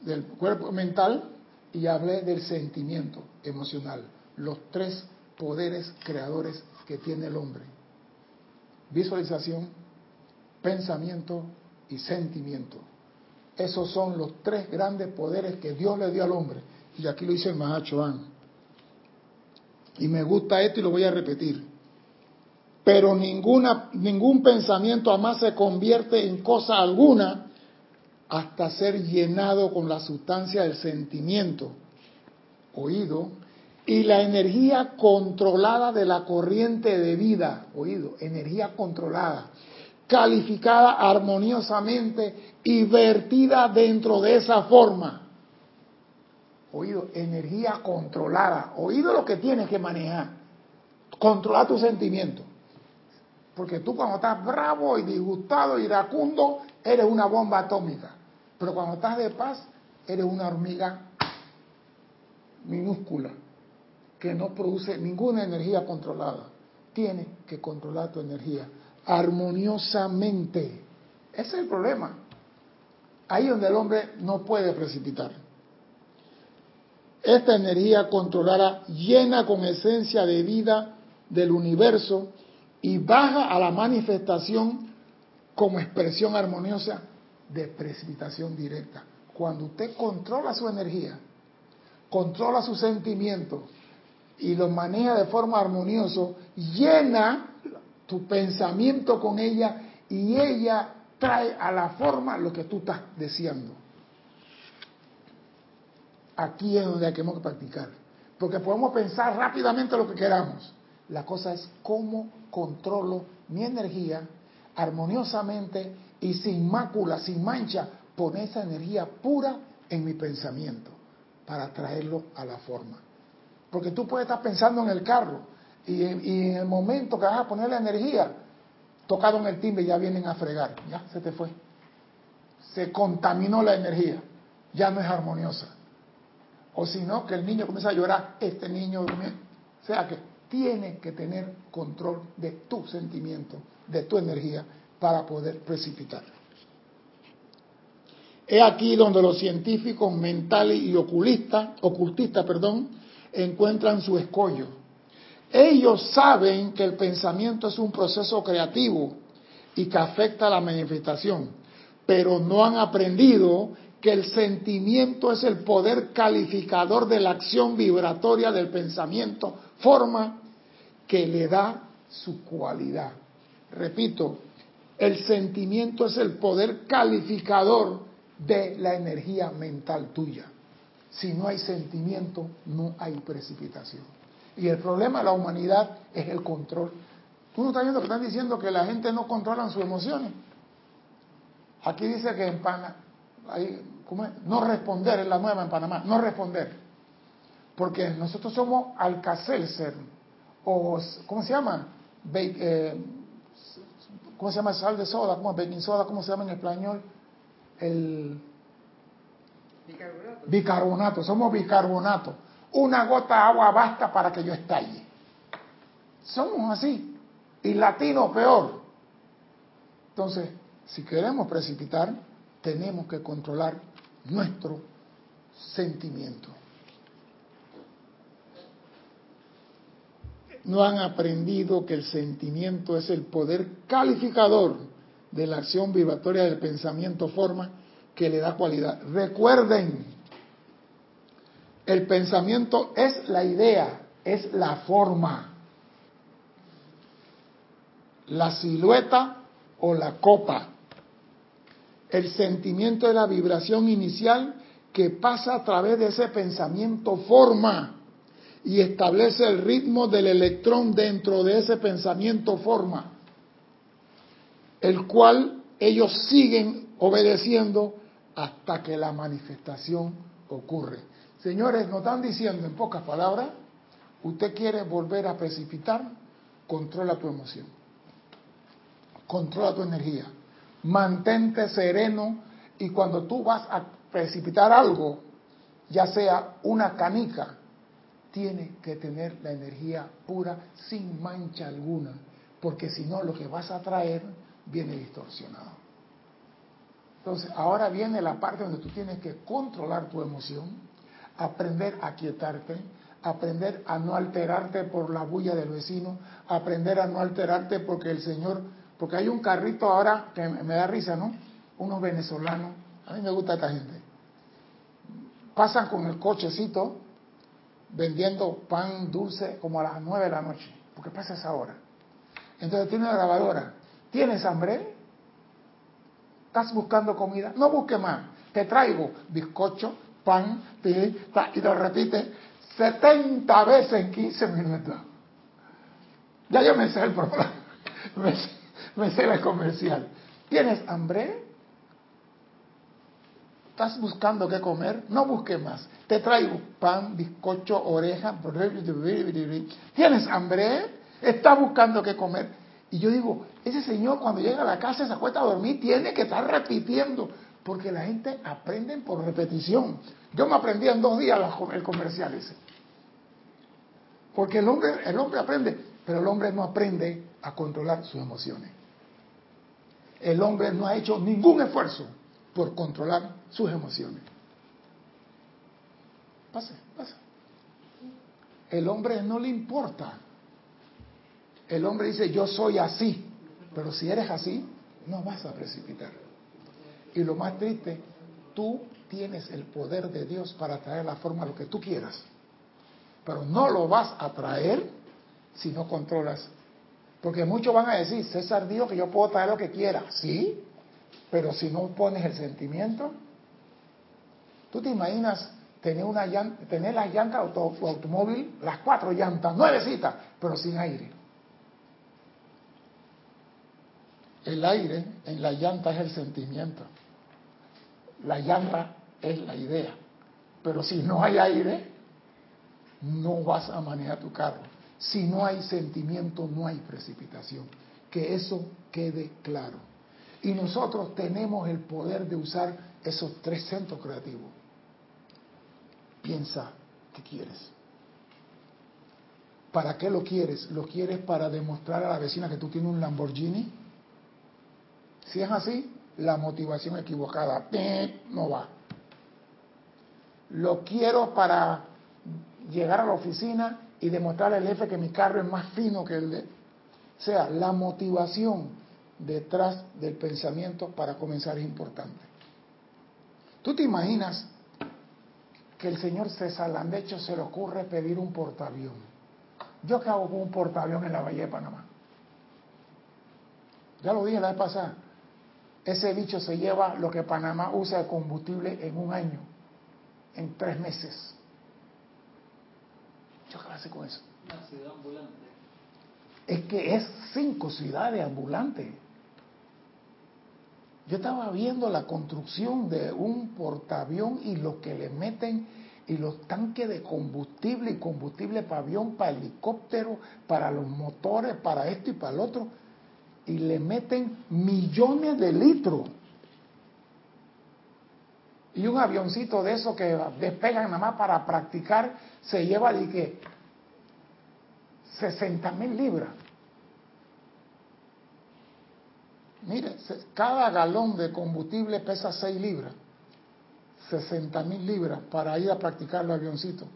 del cuerpo mental, y hablé del sentimiento emocional, los tres poderes creadores que tiene el hombre. Visualización, pensamiento y sentimiento. Esos son los tres grandes poderes que Dios le dio al hombre. Y aquí lo dice el Mahachohan. Y me gusta esto y lo voy a repetir. Pero ninguna, ningún pensamiento jamás se convierte en cosa alguna hasta ser llenado con la sustancia del sentimiento, oído, y la energía controlada de la corriente de vida, oído, energía controlada, calificada armoniosamente y vertida dentro de esa forma. Oído, energía controlada. Oído lo que tienes que manejar. Controlar tus sentimientos. Porque tú cuando estás bravo y disgustado, iracundo, eres una bomba atómica. Pero cuando estás de paz, eres una hormiga minúscula que no produce ninguna energía controlada. Tienes que controlar tu energía armoniosamente. Ese es el problema. Ahí donde el hombre no puede precipitar. Esta energía controlada llena con esencia de vida del universo y baja a la manifestación como expresión armoniosa de precipitación directa. Cuando usted controla su energía, controla sus sentimientos y los maneja de forma armoniosa, llena tu pensamiento con ella y ella trae a la forma lo que tú estás deseando. Aquí es donde hay que practicar. Porque podemos pensar rápidamente lo que queramos. La cosa es cómo controlo mi energía armoniosamente y sin mácula, sin mancha, poner esa energía pura en mi pensamiento para traerlo a la forma. Porque tú puedes estar pensando en el carro y, en el momento que vas a poner la energía, tocado en el timbre ya vienen a fregar, ya se te fue. Se contaminó la energía, ya no es armoniosa. O si no, que el niño comienza a llorar, este niño, o sea que tiene que tener control de tu sentimiento, de tu energía, para poder precipitar. Es aquí donde los científicos mentales y oculistas, ocultistas, perdón, encuentran su escollo. Ellos saben que el pensamiento es un proceso creativo y que afecta a la manifestación, pero no han aprendido que el sentimiento es el poder calificador de la acción vibratoria del pensamiento, forma que le da su cualidad. Repito, el sentimiento es el poder calificador de la energía mental tuya. Si no hay sentimiento, no hay precipitación. Y el problema de la humanidad es el control. Tú no estás viendo que están diciendo que la gente no controla sus emociones. Aquí dice que en Panamá, no responder es la nueva en Panamá, no responder. Porque nosotros somos Alcacelser, o ¿cómo se llama? Eh, ¿Cómo se llama? Sal de soda, ¿cómo baking soda? ¿Cómo se llama en español? El bicarbonato. Bicarbonato, somos bicarbonato. Una gota de agua basta para que yo estalle. Somos así. Y latino peor. Entonces, si queremos precipitar, tenemos que controlar nuestro sentimiento. No han aprendido que el sentimiento es el poder calificador de la acción vibratoria del pensamiento forma que le da cualidad. Recuerden, el pensamiento es la idea, es la forma, la silueta o la copa. El sentimiento es la vibración inicial que pasa a través de ese pensamiento forma y establece el ritmo del electrón dentro de ese pensamiento forma, el cual ellos siguen obedeciendo hasta que la manifestación ocurre. Señores, nos están diciendo en pocas palabras, usted quiere volver a precipitar, controla tu emoción, controla tu energía, mantente sereno y cuando tú vas a precipitar algo, ya sea una canica, tiene que tener la energía pura sin mancha alguna, porque si no lo que vas a traer viene distorsionado. Entonces, ahora viene la parte donde tú tienes que controlar tu emoción, aprender a quietarte, aprender a no alterarte por la bulla del vecino, aprender a no alterarte porque el Señor, porque hay un carrito ahora que me da risa, ¿no? Unos venezolanos, a mí me gusta esta gente, pasan con el cochecito vendiendo pan dulce como a las nueve de la noche, porque pasa esa hora. Entonces tiene una grabadora. ¿Tienes hambre? ¿Estás buscando comida? No busque más. Te traigo bizcocho, pan, y lo repite 70 veces en 15 minutos. Ya yo me sé el programa, me sé, el comercial. ¿Tienes hambre? ¿Estás buscando qué comer? No busque más. Te traigo pan, bizcocho, oreja. ¿Tienes hambre? ¿Estás buscando qué comer? Y yo digo, ese señor cuando llega a la casa se acuesta a dormir, tiene que estar repitiendo. Porque la gente aprende por repetición. Yo me aprendí en dos días el comercial ese. Porque el hombre, el hombre aprende, pero el hombre no aprende a controlar sus emociones. El hombre no ha hecho ningún esfuerzo por controlar sus emociones. Pase, pase. El hombre no le importa. El hombre dice, yo soy así, pero si eres así, no vas a precipitar. Y lo más triste, tú tienes el poder de Dios para traer la forma a lo que tú quieras, pero no lo vas a traer si no controlas. Porque muchos van a decir, César dijo que yo puedo traer lo que quiera. Sí, pero si no pones el sentimiento, tú te imaginas tener, una llanta, tener las llantas de tu automóvil, las cuatro llantas, nuevecitas, pero sin aire. El aire en la llanta es el sentimiento. La llanta es la idea. Pero si no hay aire, no vas a manejar tu carro. Si no hay sentimiento, no hay precipitación. Que eso quede claro. Y nosotros tenemos el poder de usar esos tres centros creativos. Piensa qué quieres. ¿Para qué lo quieres? ¿Lo quieres para demostrar a la vecina que tú tienes un Lamborghini? Si es así, la motivación equivocada no va. Lo quiero para llegar a la oficina y demostrarle al jefe que mi carro es más fino que el de... O sea, la motivación detrás del pensamiento para comenzar es importante. ¿Tú te imaginas que el señor César Landecho se le ocurre pedir un portaavión? ¿Yo qué hago con un portaavión en la Bahía de Panamá? Ya lo dije la vez pasada. Ese bicho se lleva lo que Panamá usa de combustible en un año, en tres meses. ¿Yo qué hace con eso? Una ciudad ambulante. Es que es cinco ciudades ambulantes. Yo estaba viendo la construcción de un portaavión y lo que le meten y los tanques de combustible y combustible para avión, para helicóptero, para los motores, para esto y para el otro. Y le meten millones de litros. Y un avioncito de esos que despegan nada más para practicar se lleva de que 60 mil libras. Mire, cada galón de combustible pesa 6 libras. 60 mil libras para ir a practicar el avioncito.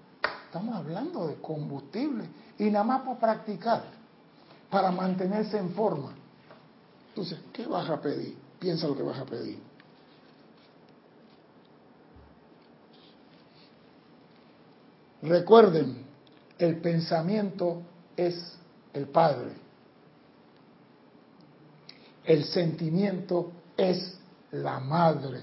Estamos hablando de combustible y nada más para practicar, para mantenerse en forma. Entonces, ¿qué vas a pedir? Piensa lo que vas a pedir. Recuerden, el pensamiento es el Padre. El sentimiento es la Madre.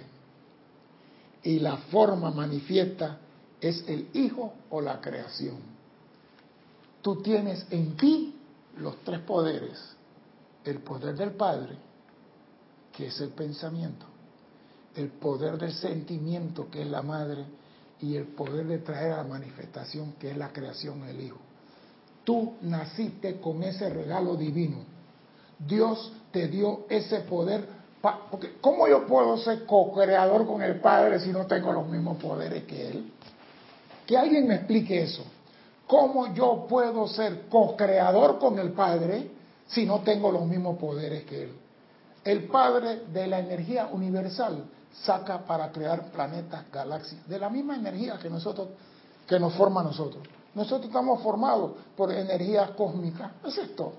Y la forma manifiesta es el Hijo o la creación. Tú tienes en ti los tres poderes. El poder del Padre, que es el pensamiento. El poder del sentimiento, que es la Madre y el poder de traer a la manifestación que es la creación del Hijo. Tú naciste con ese regalo divino. Dios te dio ese poder. Porque ¿cómo yo puedo ser co-creador con el Padre si no tengo los mismos poderes que Él? Que alguien me explique eso. ¿Cómo yo puedo ser co-creador con el Padre si no tengo los mismos poderes que Él? El Padre de la energía universal saca para crear planetas, galaxias, de la misma energía que nosotros, que nos forma a nosotros. Nosotros estamos formados por energía cósmica, eso es todo.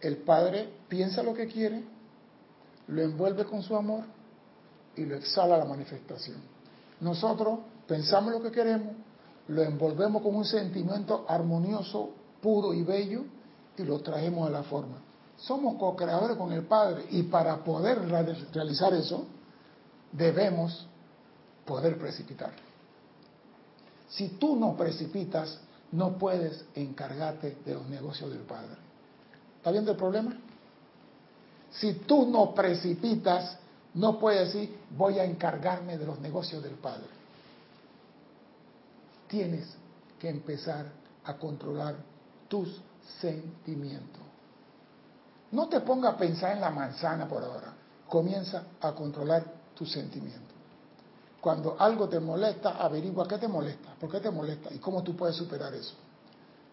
El Padre piensa lo que quiere, lo envuelve con su amor y lo exhala a la manifestación. Nosotros pensamos lo que queremos, lo envolvemos con un sentimiento armonioso, puro y bello y lo traemos a la forma. Somos co-creadores con el Padre y para poder realizar eso, debemos poder precipitar. Si tú no precipitas, no puedes encargarte de los negocios del Padre. ¿Está viendo el problema? Si tú no precipitas, no puedes decir, voy a encargarme de los negocios del Padre. Tienes que empezar a controlar tus sentimientos. No te ponga a pensar en la manzana por ahora. Comienza a controlar tus sentimientos. Cuando algo te molesta, averigua qué te molesta, por qué te molesta y cómo tú puedes superar eso.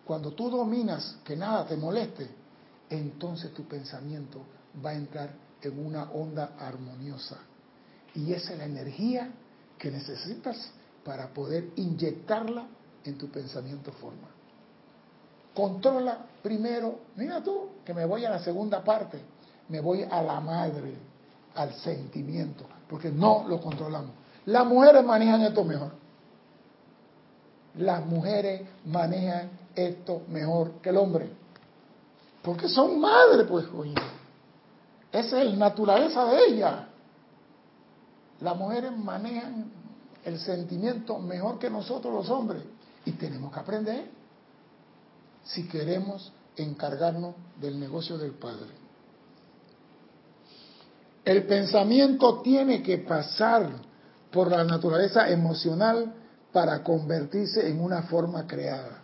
Cuando tú dominas que nada te moleste, entonces tu pensamiento va a entrar en una onda armoniosa. Y esa es la energía que necesitas para poder inyectarla en tu pensamiento forma. Controla primero, mira tú, que me voy a la segunda parte, me voy a la madre, al sentimiento, porque no lo controlamos. Las mujeres manejan esto mejor. Las mujeres manejan esto mejor que el hombre. Porque son madres, pues, coño. Esa es la naturaleza de ella. Las mujeres manejan el sentimiento mejor que nosotros los hombres. Y tenemos que aprender si queremos encargarnos del negocio del Padre. El pensamiento tiene que pasar por la naturaleza emocional para convertirse en una forma creada.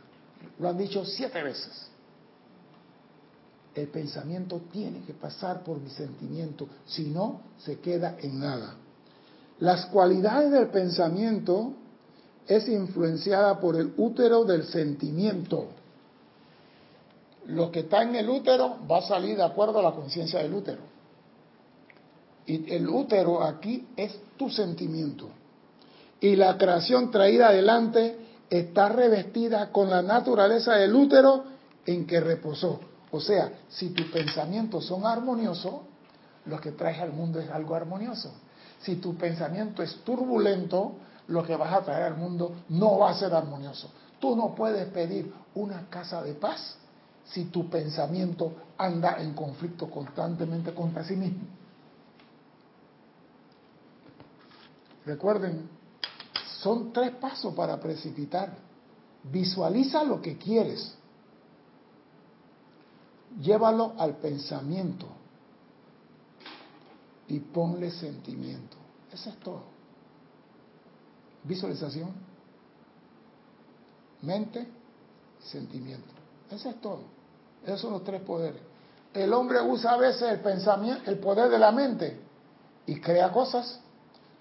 Lo han dicho siete veces. El pensamiento tiene que pasar por mi sentimiento, si no, se queda en nada. Las cualidades del pensamiento es influenciada por el útero del sentimiento. Lo que está en el útero va a salir de acuerdo a la conciencia del útero. Y el útero aquí es tu sentimiento. Y la creación traída adelante está revestida con la naturaleza del útero en que reposó. O sea, si tus pensamientos son armoniosos, lo que traes al mundo es algo armonioso. Si tu pensamiento es turbulento, lo que vas a traer al mundo no va a ser armonioso. Tú no puedes pedir una casa de paz si tu pensamiento anda en conflicto constantemente contra sí mismo. Recuerden, son tres pasos para precipitar. Visualiza lo que quieres. Llévalo al pensamiento. y ponle sentimiento. Eso es todo. Visualización, mente, sentimiento. Eso es todo. Esos son los tres poderes. El hombre usa a veces el pensamiento, el poder de la mente y crea cosas.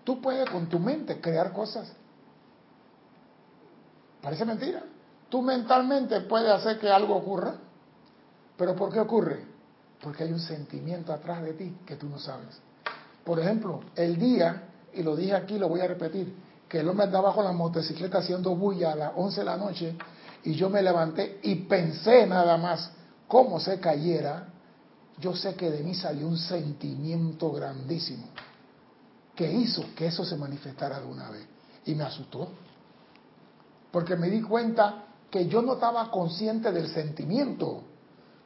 Tú puedes con tu mente crear cosas. Parece mentira. Tú mentalmente puedes hacer que algo ocurra. Pero ¿por qué ocurre? Porque hay un sentimiento atrás de ti que tú no sabes. Por ejemplo, el día, y lo dije aquí, lo voy a repetir, que el hombre andaba con la motocicleta haciendo bulla a las 11 de la noche y yo me levanté y pensé nada más cómo se cayera, yo sé que de mí salió un sentimiento grandísimo que hizo que eso se manifestara de una vez. Y me asustó. Porque me di cuenta que yo no estaba consciente del sentimiento,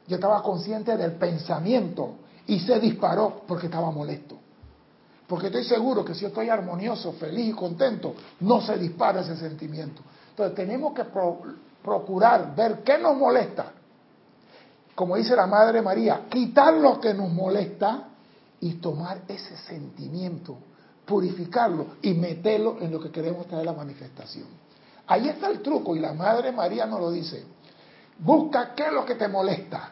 yo estaba consciente del pensamiento y se disparó porque estaba molesto. Porque estoy seguro que si yo estoy armonioso, feliz y contento, no se dispara ese sentimiento. Entonces tenemos que procurar ver qué nos molesta. Como dice la Madre María, quitar lo que nos molesta y tomar ese sentimiento, purificarlo y meterlo en lo que queremos traer la manifestación. Ahí está el truco y la Madre María nos lo dice. Busca qué es lo que te molesta,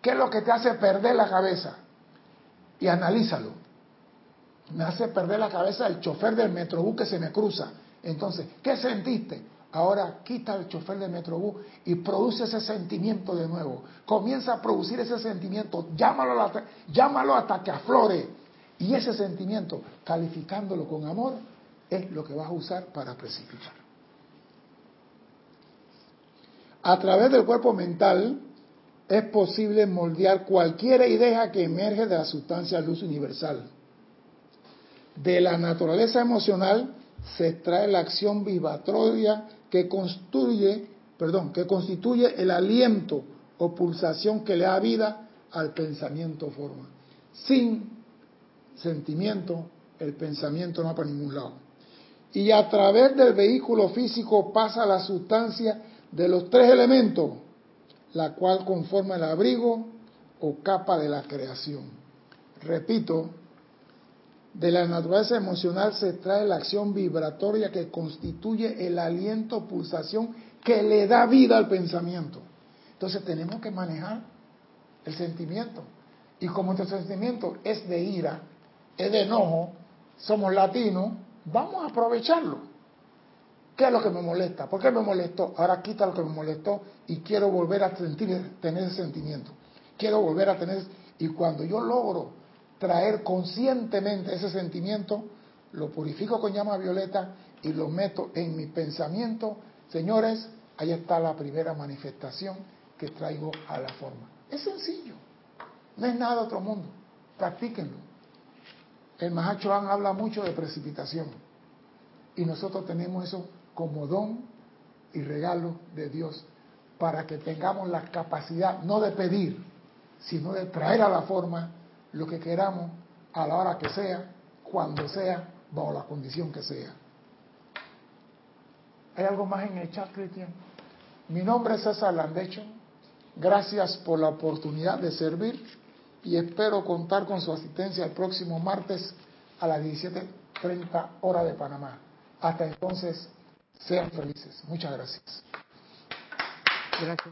qué es lo que te hace perder la cabeza y analízalo me hace perder la cabeza el chofer del metrobús que se me cruza. Entonces, ¿qué sentiste? Ahora quita el chofer del metrobús y produce ese sentimiento de nuevo. Comienza a producir ese sentimiento, llámalo, llámalo hasta que aflore. Y ese sentimiento, calificándolo con amor, es lo que vas a usar para precipitar. A través del cuerpo mental es posible moldear cualquier idea que emerge de la sustancia luz universal de la naturaleza emocional se extrae la acción vibratoria que constituye, perdón, que constituye el aliento o pulsación que le da vida al pensamiento forma. Sin sentimiento, el pensamiento no va para ningún lado. Y a través del vehículo físico pasa la sustancia de los tres elementos, la cual conforma el abrigo o capa de la creación. Repito, de la naturaleza emocional se trae la acción vibratoria que constituye el aliento, pulsación que le da vida al pensamiento. Entonces tenemos que manejar el sentimiento. Y como este sentimiento es de ira, es de enojo, somos latinos, vamos a aprovecharlo. ¿Qué es lo que me molesta? ¿Por qué me molestó? Ahora quita lo que me molestó y quiero volver a sentir, tener ese sentimiento. Quiero volver a tener... Y cuando yo logro traer conscientemente ese sentimiento, lo purifico con llama violeta y lo meto en mi pensamiento. Señores, ahí está la primera manifestación que traigo a la forma. Es sencillo, no es nada de otro mundo. Practíquenlo. El Mahachohan habla mucho de precipitación y nosotros tenemos eso como don y regalo de Dios para que tengamos la capacidad no de pedir, sino de traer a la forma lo que queramos a la hora que sea, cuando sea, bajo la condición que sea. ¿Hay algo más en el chat, Cristian? Mi nombre es César Landecho. Gracias por la oportunidad de servir y espero contar con su asistencia el próximo martes a las 17.30 hora de Panamá. Hasta entonces, sean felices. Muchas gracias. Gracias.